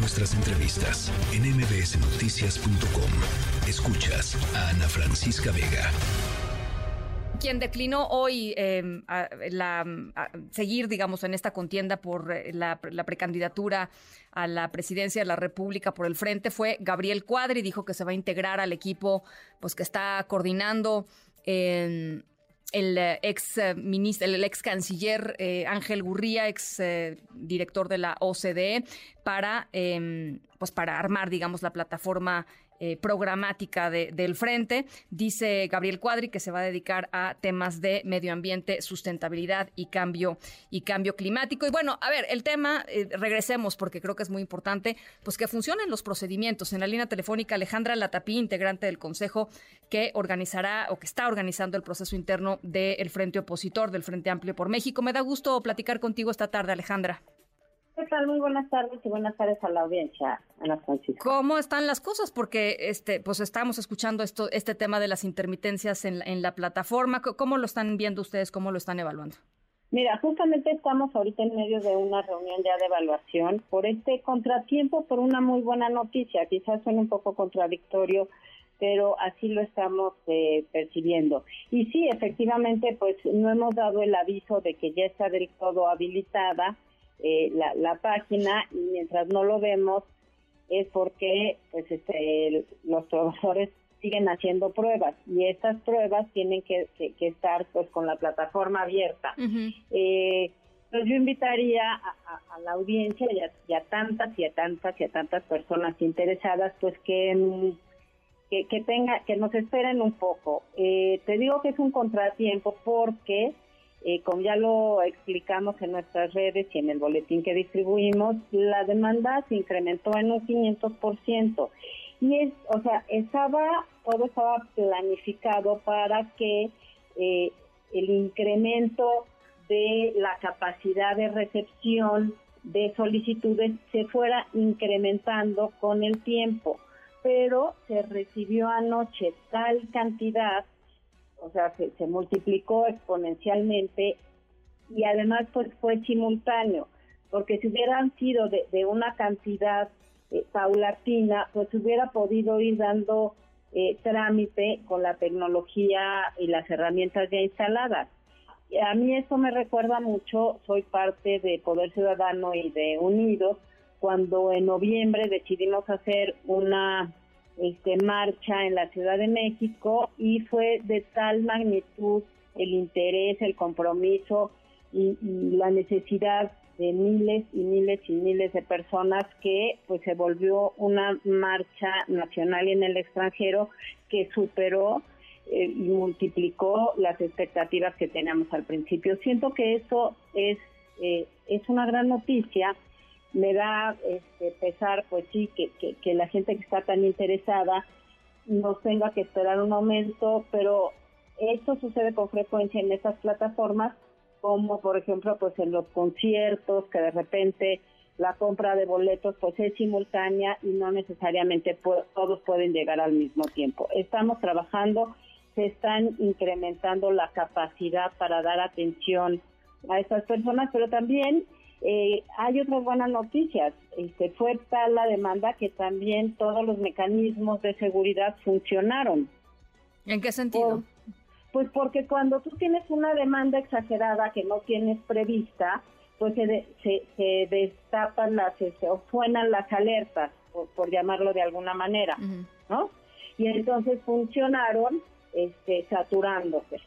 nuestras entrevistas en mbsnoticias.com. Escuchas a Ana Francisca Vega quien declinó hoy la, seguir, digamos, en esta contienda por eh, la, precandidatura a la presidencia de la República por el frente fue Gabriel Cuadri. Dijo que se va a integrar al equipo pues que está coordinando el ex ministro, el ex canciller eh, Ángel Gurría, ex eh, director de la OCDE, para em, pues para armar, digamos, la plataforma eh, programática del frente. Dice Gabriel Cuadri que se va a dedicar a temas de medio ambiente, sustentabilidad y cambio y cambio climático. Y bueno, a ver, el tema, eh, regresemos porque creo que es muy importante, pues que funcionen los procedimientos. En la línea telefónica Alejandra Latapí, integrante del Consejo que organizará o que está organizando el proceso interno del Frente Opositor, del Frente Amplio por México. Me da gusto platicar contigo esta tarde, Alejandra. ¿Qué tal? Muy buenas tardes y buenas tardes a la audiencia, Ana Francisca. ¿Cómo están las cosas? Porque este, pues estamos escuchando esto, este tema de las intermitencias en, en la plataforma. ¿Cómo lo están viendo ustedes? ¿Cómo lo están evaluando? Mira, justamente estamos ahorita en medio de una reunión ya de evaluación por este contratiempo, por una muy buena noticia. Quizás suene un poco contradictorio, pero así lo estamos eh, percibiendo. Y sí, efectivamente, pues no hemos dado el aviso de que ya está del todo habilitada eh, la, página y mientras no lo vemos es porque pues este, los trabajadores siguen haciendo pruebas y estas pruebas tienen que, estar pues con la plataforma abierta. eh, pues yo invitaría a, la audiencia y a, tantas y a tantas y a tantas personas interesadas pues que, que, que tenga que nos esperen un poco. Eh, te digo que es un contratiempo porque eh, como ya lo explicamos en nuestras redes y en el boletín que distribuimos, la demanda se incrementó en un 500%. Y es, o sea, estaba, todo estaba planificado para que eh, el incremento de la capacidad de recepción de solicitudes se fuera incrementando con el tiempo. Pero se recibió anoche tal cantidad o sea, se, multiplicó exponencialmente y además pues fue simultáneo, porque si hubieran sido de, una cantidad eh, paulatina, pues hubiera podido ir dando eh, trámite con la tecnología y las herramientas ya instaladas. a mí eso me recuerda mucho, soy parte de Poder Ciudadano y de Unidos, cuando en noviembre decidimos hacer una este, marcha en la Ciudad de México y fue de tal magnitud el interés, el compromiso y, la necesidad de miles y miles y miles de personas que pues se volvió una marcha nacional y en el extranjero que superó eh, y multiplicó las expectativas que teníamos al principio. Siento que eso es, eh, es una gran noticia me da este, pesar, pues sí, que, que, la gente que está tan interesada no tenga que esperar un momento, pero esto sucede con frecuencia en estas plataformas, como por ejemplo pues en los conciertos, que de repente la compra de boletos pues es simultánea y no necesariamente todos pueden llegar al mismo tiempo. Estamos trabajando, se están incrementando la capacidad para dar atención a estas personas, pero también eh, hay otras buenas noticias. Este, fue tal la demanda que también todos los mecanismos de seguridad funcionaron. ¿En qué sentido? pues porque cuando tú tienes una demanda exagerada que no tienes prevista, pues se, se, destapan las, se suenan las alertas, por, llamarlo de alguna manera, ¿no? Y entonces funcionaron este, saturándose.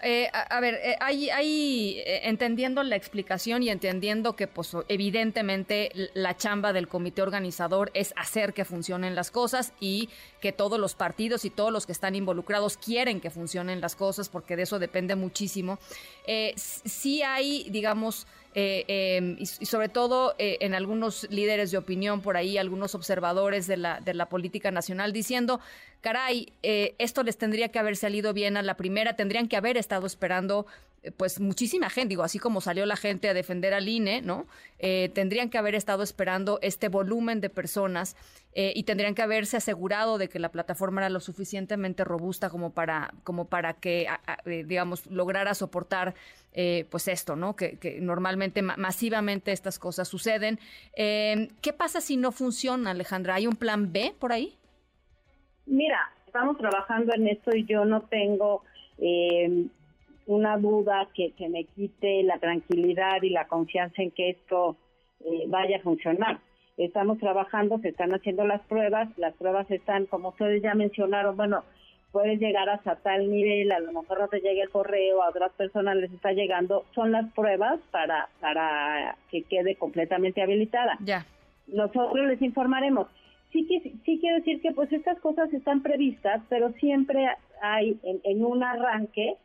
Eh, a, ver, eh, hay, hay eh, entendiendo la explicación y entendiendo que, pues, evidentemente la chamba del comité organizador es hacer que funcionen las cosas y que todos los partidos y todos los que están involucrados quieren que funcionen las cosas porque de eso depende muchísimo. Eh, sí hay, digamos, eh, em, y, sobre todo eh, en algunos líderes de opinión por ahí, algunos observadores de la, de la política nacional, diciendo, caray, eh, esto les tendría que haber salido bien a la primera, tendrían que haber estado esperando eh, pues muchísima gente, digo, así como salió la gente a defender al INE, ¿no? Eh, tendrían que haber estado esperando este volumen de personas eh, y tendrían que haberse asegurado de que la plataforma era lo suficientemente robusta como para, como para que, digamos, lograra soportar, pues esto, ¿no? Que, normalmente, masivamente estas cosas suceden. ¿Qué pasa si no funciona, Alejandra? ¿Hay un plan B por ahí? Mira, estamos trabajando en esto y yo no tengo eh, una duda que, que me quite la tranquilidad y la confianza en que esto eh, vaya a funcionar. Estamos trabajando, se están haciendo las pruebas, las pruebas están, como ustedes ya mencionaron, bueno, puedes llegar hasta tal nivel, a lo mejor no te llegue el correo, a otras personas les está llegando, son las pruebas para, para que quede completamente habilitada. Ya. Nosotros les informaremos. Sí, que, sí quiero decir que pues estas cosas están previstas, pero siempre hay en, en un arranque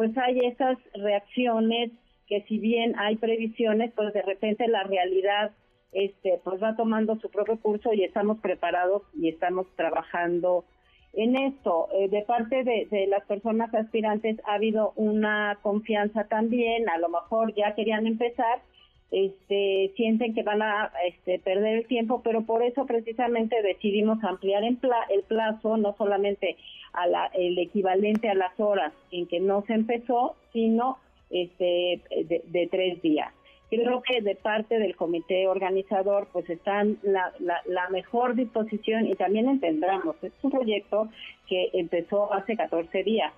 pues hay esas reacciones que si bien hay previsiones, pues de repente la realidad este pues va tomando su propio curso y estamos preparados y estamos trabajando en esto. Eh, de parte de, de, las personas aspirantes ha habido una confianza también, a lo mejor ya querían empezar, este, sienten que van a este, perder el tiempo, pero por eso precisamente decidimos ampliar el, plazo, no solamente a la, el equivalente a las horas en que no se empezó, sino este, de, tres días. Creo que de parte del comité organizador pues están la, la, mejor disposición y también entendamos, es un proyecto que empezó hace 14 días.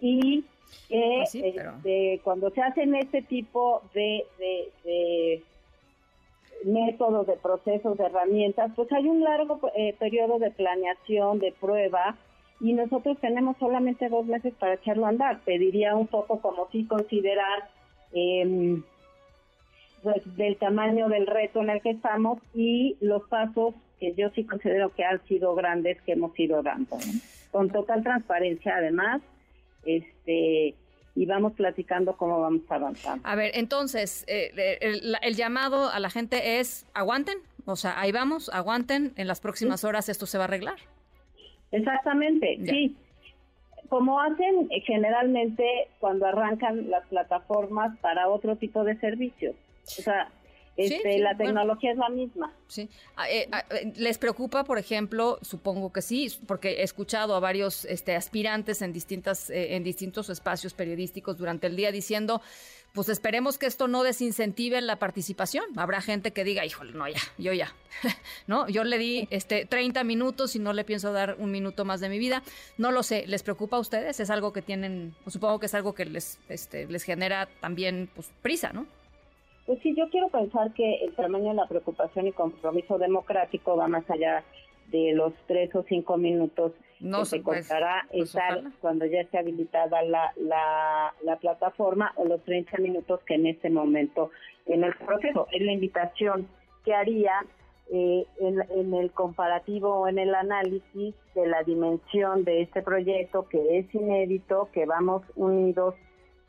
Y que pues este, cuando se hacen este tipo de, de, métodos, de procesos, de herramientas, pues hay un largo eh, periodo de planeación, de prueba, y nosotros tenemos solamente dos meses para echarlo a andar. Pediría un poco como si considerar eh, pues, del tamaño del reto en el que estamos y los pasos que yo sí considero que han sido grandes que hemos ido dando. Con total transparencia, además, este y vamos platicando cómo vamos avanzando. A ver, entonces, eh, el, llamado a la gente es, aguanten, o sea, ahí vamos, aguanten, en las próximas horas esto se va a arreglar. Exactamente, sí. Como hacen generalmente cuando arrancan las plataformas para otro tipo de servicios. O sea, este, la tecnología es la misma. Sí. Ah, eh, ah, eh, ¿Les preocupa, por ejemplo? Supongo que sí, porque he escuchado a varios este, aspirantes en, distintas, eh, en distintos espacios periodísticos durante el día diciendo, pues esperemos que esto no desincentive la participación. Habrá gente que diga, híjole, no, ya, yo ya, ¿no? Yo le di este 30 minutos y no le pienso dar un minuto más de mi vida. No lo sé, ¿les preocupa a ustedes? Es algo que tienen, pues, supongo que es algo que les, este, les genera también pues, prisa, ¿no? Pues sí, yo quiero pensar que el tamaño de la preocupación y compromiso democrático va más allá de los tres o cinco minutos que se pues, contará pues, estar cuando ya esté habilitada la, la, plataforma o los 30 minutos que en este momento en el proceso. Es la invitación que haría eh, en, en, el comparativo o en el análisis de la dimensión de este proyecto que es inédito, que vamos unidos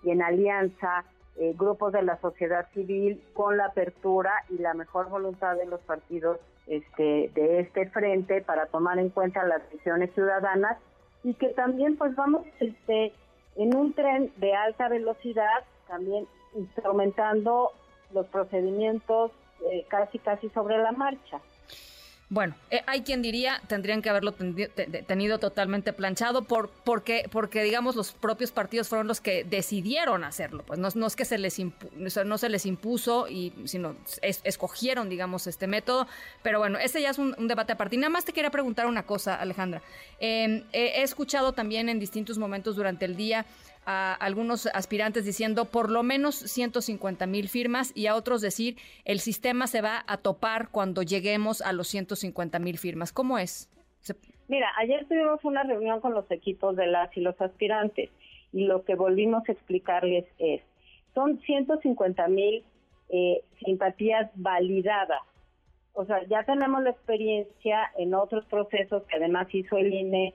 y en alianza eh, grupos de la sociedad civil con la apertura y la mejor voluntad de los partidos este, de este frente para tomar en cuenta las decisiones ciudadanas y que también pues vamos este, en un tren de alta velocidad también instrumentando los procedimientos eh, casi casi sobre la marcha. Bueno, eh, hay quien diría tendrían que haberlo tenido totalmente planchado por porque porque digamos los propios partidos fueron los que decidieron hacerlo, pues no, es que se les no se les impuso y sino escogieron digamos este método, pero bueno, ese ya es un, debate aparte. Y nada más te quería preguntar una cosa, Alejandra. Em, he escuchado también en distintos momentos durante el día a algunos aspirantes diciendo por lo menos 150 mil firmas y a otros decir el sistema se va a topar cuando lleguemos a los 150 mil firmas. ¿Cómo es? Mira, ayer tuvimos una reunión con los equipos de las y los aspirantes y lo que volvimos a explicarles es, son 150 mil eh, simpatías validadas. O sea, ya tenemos la experiencia en otros procesos que además hizo el INE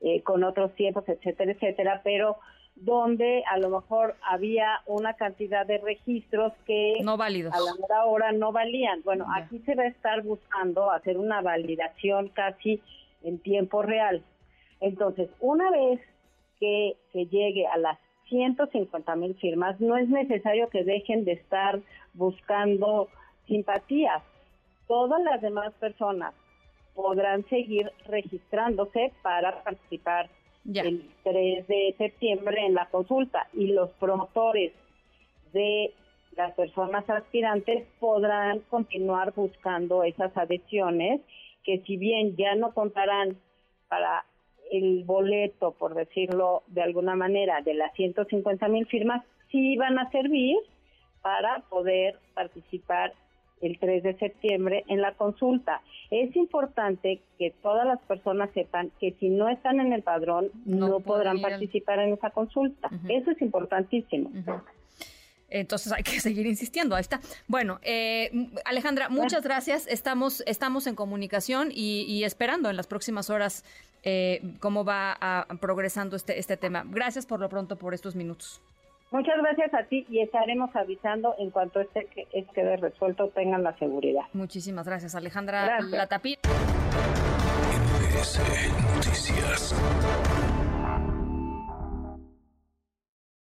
eh, con otros tiempos, etcétera, etcétera, pero donde a lo mejor había una cantidad de registros que no válidos. a la hora no valían. Bueno, aquí se va a estar buscando hacer una validación casi en tiempo real. Entonces, una vez que se llegue a las 150 mil firmas, no es necesario que dejen de estar buscando simpatías. Todas las demás personas podrán seguir registrándose para participar el 3 de septiembre en la consulta y los promotores de las personas aspirantes podrán continuar buscando esas adhesiones que si bien ya no contarán para el boleto, por decirlo de alguna manera, de las 150 mil firmas, sí van a servir para poder participar el 3 de septiembre en la consulta. Es importante que todas las personas sepan que si no están en el padrón no, podrán participar en esa consulta. Eso es importantísimo. Entonces hay que seguir insistiendo. Ahí está. Bueno, eh, Alejandra, muchas gracias. Estamos, estamos en comunicación y, esperando en las próximas horas eh, cómo va progresando este, este tema. Gracias por lo pronto por estos minutos. Muchas gracias a ti y estaremos avisando en cuanto este que quede resuelto tengan la seguridad. Muchísimas gracias, Alejandra Latapí. Noticias.